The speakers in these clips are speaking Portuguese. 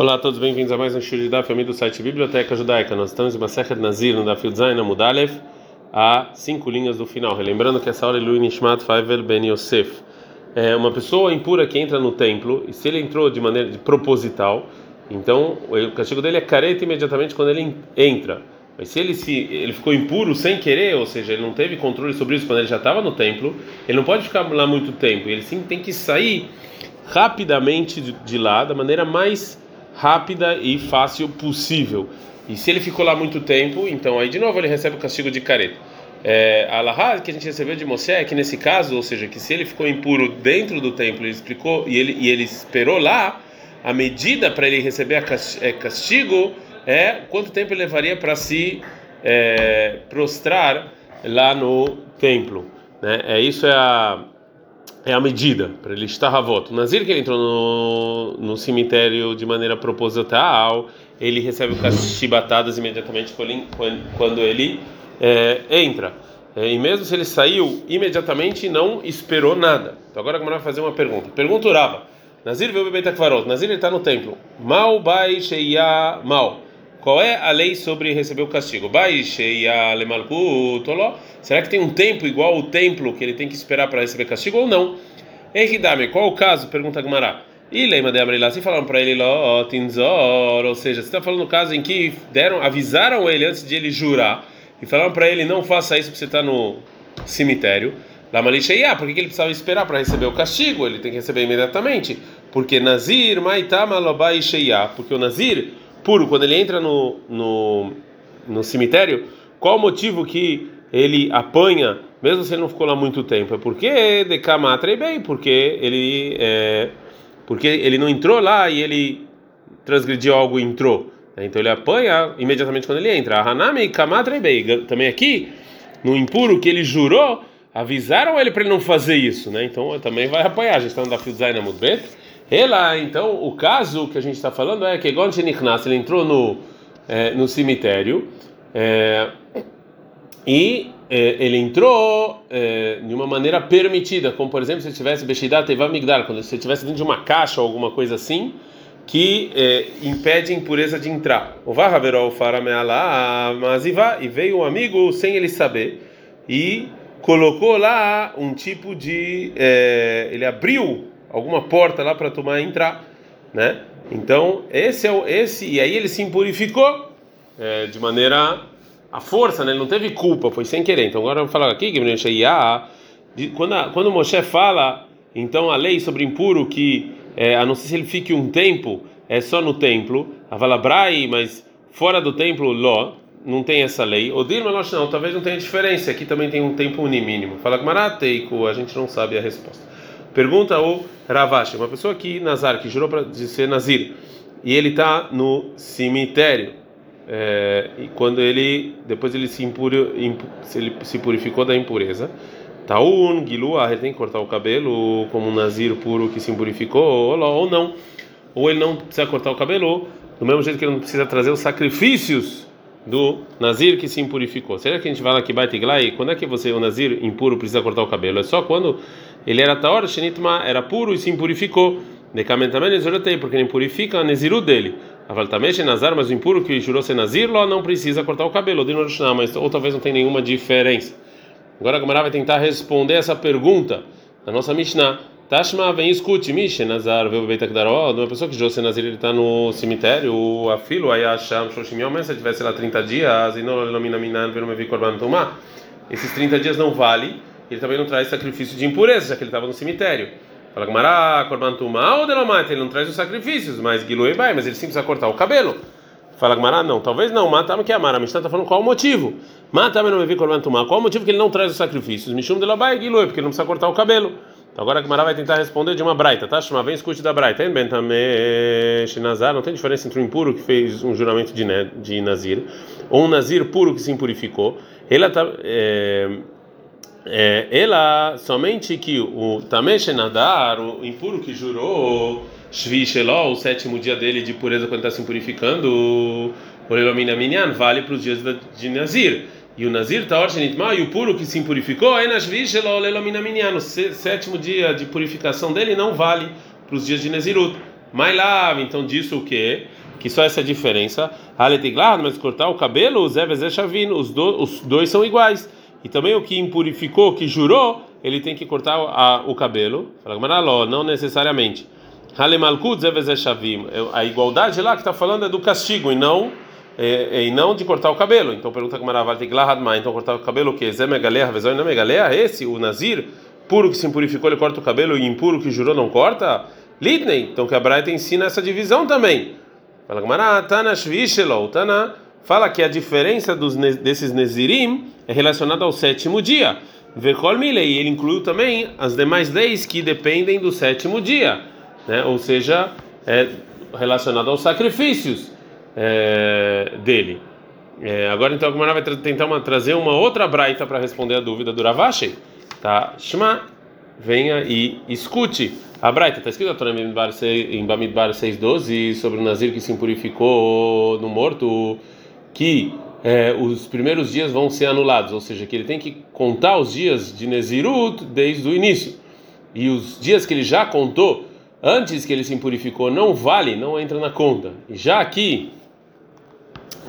Olá a todos, bem-vindos a mais um show da família do site Biblioteca Judaica. Nós estamos em Masechet Nazir, no Dafil Zayin Amudalev, a cinco linhas do final. Relembrando que essa aula é Lui Nishmat Faivel Ben Yosef. É uma pessoa impura que entra no templo, e se ele entrou de maneira de proposital, então o castigo dele é careta imediatamente quando ele entra. Mas se ele se ele ficou impuro sem querer, ou seja, ele não teve controle sobre isso quando ele já estava no templo, ele não pode ficar lá muito tempo. Ele sim tem que sair rapidamente de lá da maneira mais rápida e fácil possível. E se ele ficou lá muito tempo, então aí de novo ele recebe o castigo de careta. É, a Lahá que a gente recebeu de Moshe é que nesse caso, ou seja, que se ele ficou impuro dentro do templo, ele explicou e ele, e ele esperou lá, a medida para ele receber é, castigo é quanto tempo ele levaria para se é, prostrar lá no templo. Né? É isso é a é a medida para ele estar a voto. Nazir que ele entrou no, no cemitério de maneira proposital, ele recebe chibatadas imediatamente quando ele é, entra. É, e mesmo se ele saiu imediatamente não esperou nada. Então agora vai fazer uma pergunta. Pergunta Urava. Nazir viu o bebê Takvarot. Nazir está no templo. Mal bai sheia mal. Qual é a lei sobre receber o castigo? Será que tem um tempo igual ao templo que ele tem que esperar para receber castigo ou não? Ehidame, qual o caso? Pergunta Gmará. E lema de Abrilá, se falaram para ele lá, tinzor, ou seja, você está falando do caso em que deram, avisaram ele antes de ele jurar e falaram para ele não faça isso porque você está no cemitério. Lamalisheia, por que ele precisava esperar para receber o castigo? Ele tem que receber imediatamente. Porque Nazir, Maitama, Lobai, Sheia. Porque o Nazir, puro, quando ele entra no, no, no cemitério, qual o motivo que ele apanha, mesmo se ele não ficou lá muito tempo, é porque decamatre bem, porque ele é, porque ele não entrou lá e ele transgrediu algo e entrou. Então ele apanha imediatamente quando ele entra. Hanami kamatre bem. Também aqui no impuro que ele jurou, avisaram ele para ele não fazer isso, né? Então também vai apanhar. A gente está no Zaina Mudbet. Ela, então, o caso que a gente está falando é que Gon ele entrou no, é, no cemitério. É, e é, ele entrou é, de uma maneira permitida, como por exemplo se tivesse Beshidat Teva Migdal, quando você estivesse dentro de uma caixa ou alguma coisa assim, que é, impede a impureza de entrar. O Vahaverol Farameala Maziva, e veio um amigo sem ele saber, e colocou lá um tipo de. É, ele abriu alguma porta lá para tomar entrar, né? Então, esse é o. Esse, e aí ele se impurificou é, de maneira a força, né? Ele não teve culpa, foi sem querer. Então agora vamos falar aqui que quando a, quando Moshe fala, então a lei sobre impuro que é, a não ser se ele fique um tempo é só no templo, avalabrai, mas fora do templo ló, não tem essa lei. O Dilma não, talvez não tenha diferença. Aqui também tem um tempo mínimo. Fala que Marateico, a gente não sabe a resposta. Pergunta o Ravashi, uma pessoa que Nazar que jurou para ser Nazir e ele está no cemitério é, e quando ele depois ele se impuro, impu, ele se purificou da impureza taun gilua ele tem que cortar o cabelo como um nazir puro que se purificou ou não. Ou ele não precisa cortar o cabelo do mesmo jeito que ele não precisa trazer os sacrifícios do nazir que se impurificou será que a gente lá que vai e quando é que você o nazir impuro precisa cortar o cabelo é só quando ele era taor shenitma era puro e se impurificou Decamentamento porque ele purifica a neziru dele. Avaltamesh Nazar, mas o impuro que jurou ser Nazir, lá não precisa cortar o cabelo, mas ou talvez não tenha nenhuma diferença. Agora a Gamara vai tentar responder essa pergunta da nossa Mishnah. Tashma, vem escute, Mishnah Nazar, vê o Akdaró, uma pessoa que ser Nazir, ele está no cemitério, o afilo, aí acham, Shoshim Yom, se tivesse lá 30 dias, e não ilumina minan, pelo meio Korban Tumá, esses 30 dias não vale, ele também não traz sacrifício de impureza, já que ele estava no cemitério. Fala Mará, Korban Tumá ou Delomate, ele não traz os sacrifícios, mas Gilui vai, mas ele sim precisa cortar o cabelo. Fala Mará, não, talvez não, mata que é Amara. A Mishnah está falando qual o motivo. Mata não me vi Korban Tumá. Qual o motivo que ele não traz os sacrifícios? Mishum Delobai Gilui, porque ele não precisa cortar o cabelo. Agora a Gemara vai tentar responder de uma braita, tá? Chama, vem escute da braita. Ben Nazar, não tem diferença entre um impuro que fez um juramento de, de Nazir ou um Nazir puro que se impurificou. Ele está. É, é, ela somente que o Tamesh Nadar, o impuro que jurou, Shvi Sheló, o sétimo dia dele de pureza quando está se purificando, o Lelomina Minyan, vale para os dias de Nazir. E o Nazir Taor Shenitma, e o puro que se impurificou, é Nashvi Sheló, Lelomina Minyan, o sétimo dia de purificação dele não vale para os dias de Nazirut. Mas lá, então disso o quê? Que só essa diferença. Aletiglar, mas cortar o cabelo, Zé Vezé Shavin, os, os dois são iguais. E também o que impurificou, que jurou, ele tem que cortar a, o cabelo. Não necessariamente. Halemalkut Zé Vezé Shavim. A igualdade lá que está falando é do castigo e não e, e, não de cortar o cabelo. Então pergunta como era então cortar o cabelo o que? Zé Megalea, Vezói não Megalea? Esse, o Nazir, puro que se impurificou, ele corta o cabelo e impuro que jurou não corta? Litney, então que a Braita ensina essa divisão também. Fala Gamara, Tana Tana fala que a diferença dos, desses Nezirim é relacionada ao sétimo dia. Vekol Milei, ele incluiu também as demais leis que dependem do sétimo dia, né? ou seja, é relacionado aos sacrifícios é, dele. É, agora então a Gamara vai tentar uma, trazer uma outra braita para responder a dúvida do Ravashi. Tá? Shema, venha e escute. A Braita está escrito em Bamidbar 6,12 sobre o Nazir que se impurificou no morto, que é, os primeiros dias vão ser anulados, ou seja, que ele tem que contar os dias de Nezirut desde o início. E os dias que ele já contou antes que ele se impurificou não vale, não entra na conta. E já aqui,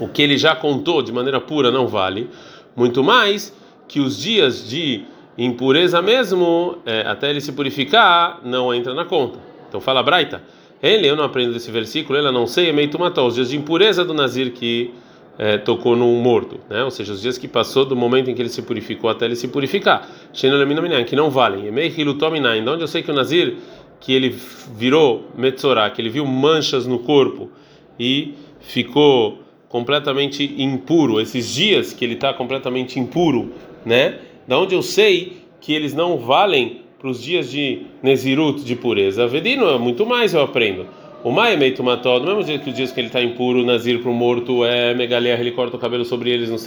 o que ele já contou de maneira pura não vale, muito mais que os dias de impureza mesmo, é, até ele se purificar, não entra na conta. Então fala Braita, ele, eu não aprendo desse versículo, ela não sei, é meio tumató, os dias de impureza do Nazir que é, tocou no morto, né? ou seja, os dias que passou do momento em que ele se purificou até ele se purificar, que não valem, de onde eu sei que o Nazir, que ele virou Metzorah, que ele viu manchas no corpo e ficou completamente impuro, esses dias que ele está completamente impuro, né? da onde eu sei que eles não valem para os dias de Nezirut, de pureza. Vedino, é muito mais eu aprendo. O Mai é meio tomató, do mesmo jeito que os dias que ele está impuro, Nazir para o morto, é Megaliah, ele corta o cabelo sobre eles no,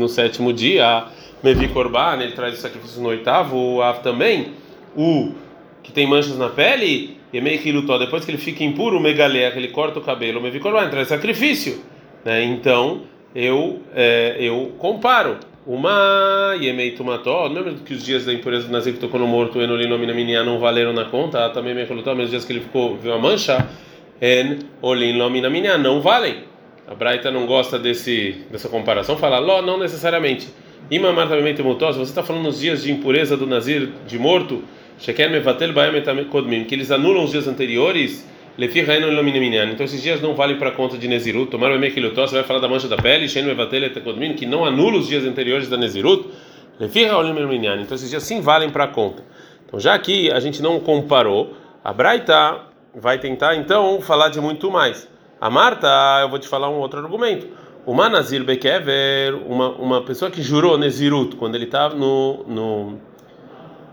no sétimo dia. Mevi Korban, ele traz o sacrifício no oitavo. O Av também, o que tem manchas na pele, e meio que lutou. Depois que ele fica impuro, o ele corta o cabelo. Mevi Korban, traz sacrifício. Né? Então, eu, é, eu comparo. Uma Yemei Tumató, lembra que os dias da impureza do Nazir que tocou no morto, Enolino Minaminia, não valeram na conta? Ah, também me colocou, mas os dias que ele ficou, viu a mancha, En Olin Lominaminia, não valem. A Braita não gosta desse, dessa comparação, fala, Ló, não necessariamente. Imamar também se você está falando nos dias de impureza do Nazir, de morto, que eles anulam os dias anteriores então esses dias não valem para conta de Nezirut. Tomar o Mekilutó, você vai falar da mancha da pele, que não anula os dias anteriores da Nezirut. Então esses dias sim valem para conta. Então já aqui a gente não comparou, a Braita vai tentar então falar de muito mais. A Marta, eu vou te falar um outro argumento. O Manazir Bekever, uma, uma pessoa que jurou Nezirut quando ele estava no, no,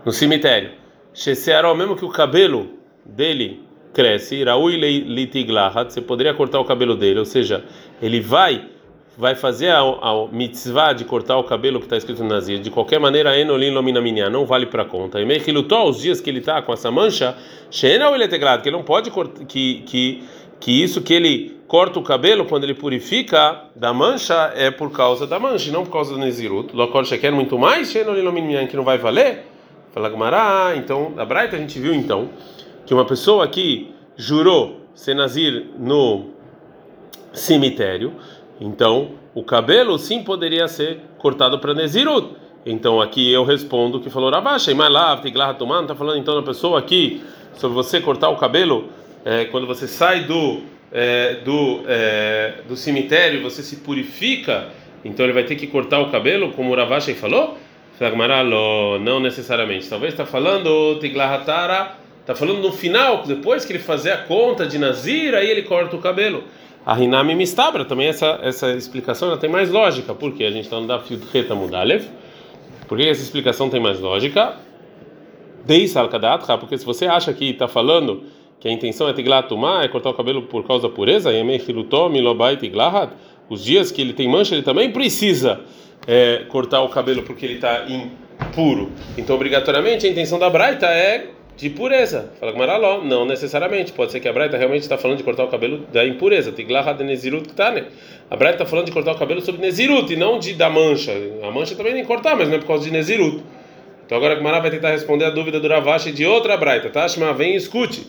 no cemitério. Shesearó, mesmo que o cabelo dele cresce, Raui litiglahat, você poderia cortar o cabelo dele, ou seja, ele vai vai fazer a, a mitzvah de cortar o cabelo que está escrito no Nazir. De qualquer maneira, enolin lominaminha, não vale para conta. E meio que lutou os dias que ele está com essa mancha, shena ou ele que ele não pode cortar, que, que, que isso que ele corta o cabelo quando ele purifica da mancha é por causa da mancha, não por causa do Nezirut. Lokor quer muito mais, shena ou que não vai valer. Fala Gumará, então, a Braita a gente viu então que uma pessoa que jurou ser nazir no cemitério, então o cabelo sim poderia ser cortado para Nezirut. Então aqui eu respondo que falou Ravashi, mas lá, não está falando então da pessoa aqui sobre você cortar o cabelo é, quando você sai do é, do é, do cemitério, você se purifica, então ele vai ter que cortar o cabelo, como o Ravashi falou? Não necessariamente. Talvez está falando Tiglahatara Está falando no final, depois que ele fazer a conta de Nazir, aí ele corta o cabelo. A Rinami Mistabra, também essa, essa explicação já tem mais lógica. Por quê? A gente está no Dafid Reta Mudalev. Por que essa explicação tem mais lógica? Deis Alkadatra, porque se você acha que está falando que a intenção é tiglatumá, é cortar o cabelo por causa da pureza, os dias que ele tem mancha, ele também precisa é, cortar o cabelo porque ele está impuro. Então, obrigatoriamente, a intenção da Braita é de pureza. Fala com Maraló, não necessariamente. Pode ser que a Braita realmente está falando de cortar o cabelo da impureza. Tiglaha de Nezirut né? A Braita está falando de cortar o cabelo sobre Nezirut e não de da mancha. A mancha também nem cortar, mas não é por causa de Nezirut. Então agora a Mará vai tentar responder a dúvida do Ravashi de outra Braita. Tá? Shema, vem e escute.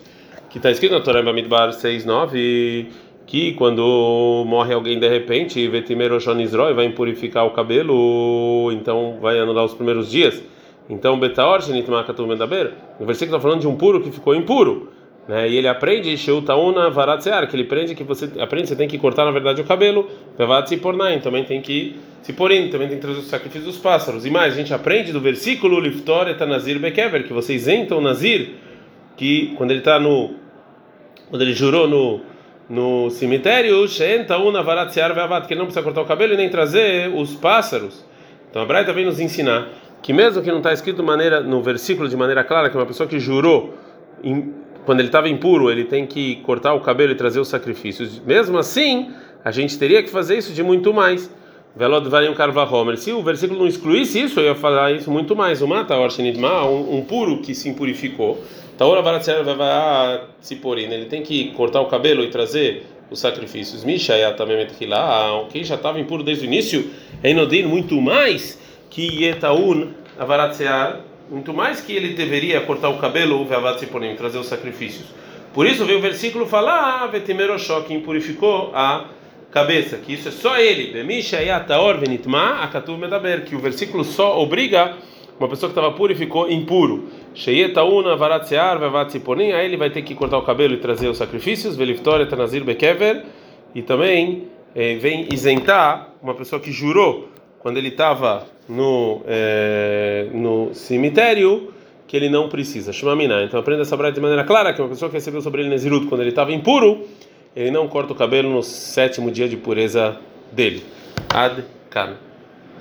que está escrito na Torá Bamidbar 6:9 que quando morre alguém de repente, Vetimero Shonizroi vai impurificar o cabelo, então vai anular os primeiros dias. Então, Betaor Shenitmakatum Medaber, o versículo está falando de um puro que ficou impuro. Né? E ele aprende Sheutauna Varatsear, que ele aprende que você aprende você tem que cortar na verdade o cabelo, Vevatzipornaim, também tem que se porém, também tem que trazer o sacrifício dos pássaros. E mais, a gente aprende do versículo Liftor et Nazir Bekever, que você isenta o Nazir, que quando ele está no quando ele jurou no no cemitério, Sheentauna Varatsear Veavat, que ele não precisa cortar o cabelo e nem trazer os pássaros. Então a Braita vem nos ensinar que mesmo que não está escrito maneira no versículo de maneira clara que uma pessoa que jurou em, quando ele estava impuro ele tem que cortar o cabelo e trazer os sacrifícios. Mesmo assim a gente teria que fazer isso de muito mais. Velod varim karvahomer se o versículo não excluísse isso eu ia falar isso muito mais. O mata um, um puro que se impurificou. Taora se porin ele tem que cortar o cabelo e trazer os sacrifícios. Misha também quem já estava impuro desde o início é inodin muito mais que Yetaun Avaratsear, muito mais que ele deveria cortar o cabelo, Veavatziponim, trazer os sacrifícios. Por isso veio o versículo falar, ah, Vetimerosho, que impurificou a cabeça, que isso é só ele, Venitma Medaber, que o versículo só obriga uma pessoa que estava pura e ficou impuro. Aí ele vai ter que cortar o cabelo e trazer os sacrifícios, Bekever, e também eh, vem isentar uma pessoa que jurou quando ele estava no, é, no cemitério que ele não precisa. Shumamina. Então aprenda essa braita de maneira clara que uma pessoa que recebeu sobre ele Nezirut quando ele estava impuro, ele não corta o cabelo no sétimo dia de pureza dele. Ad Kan.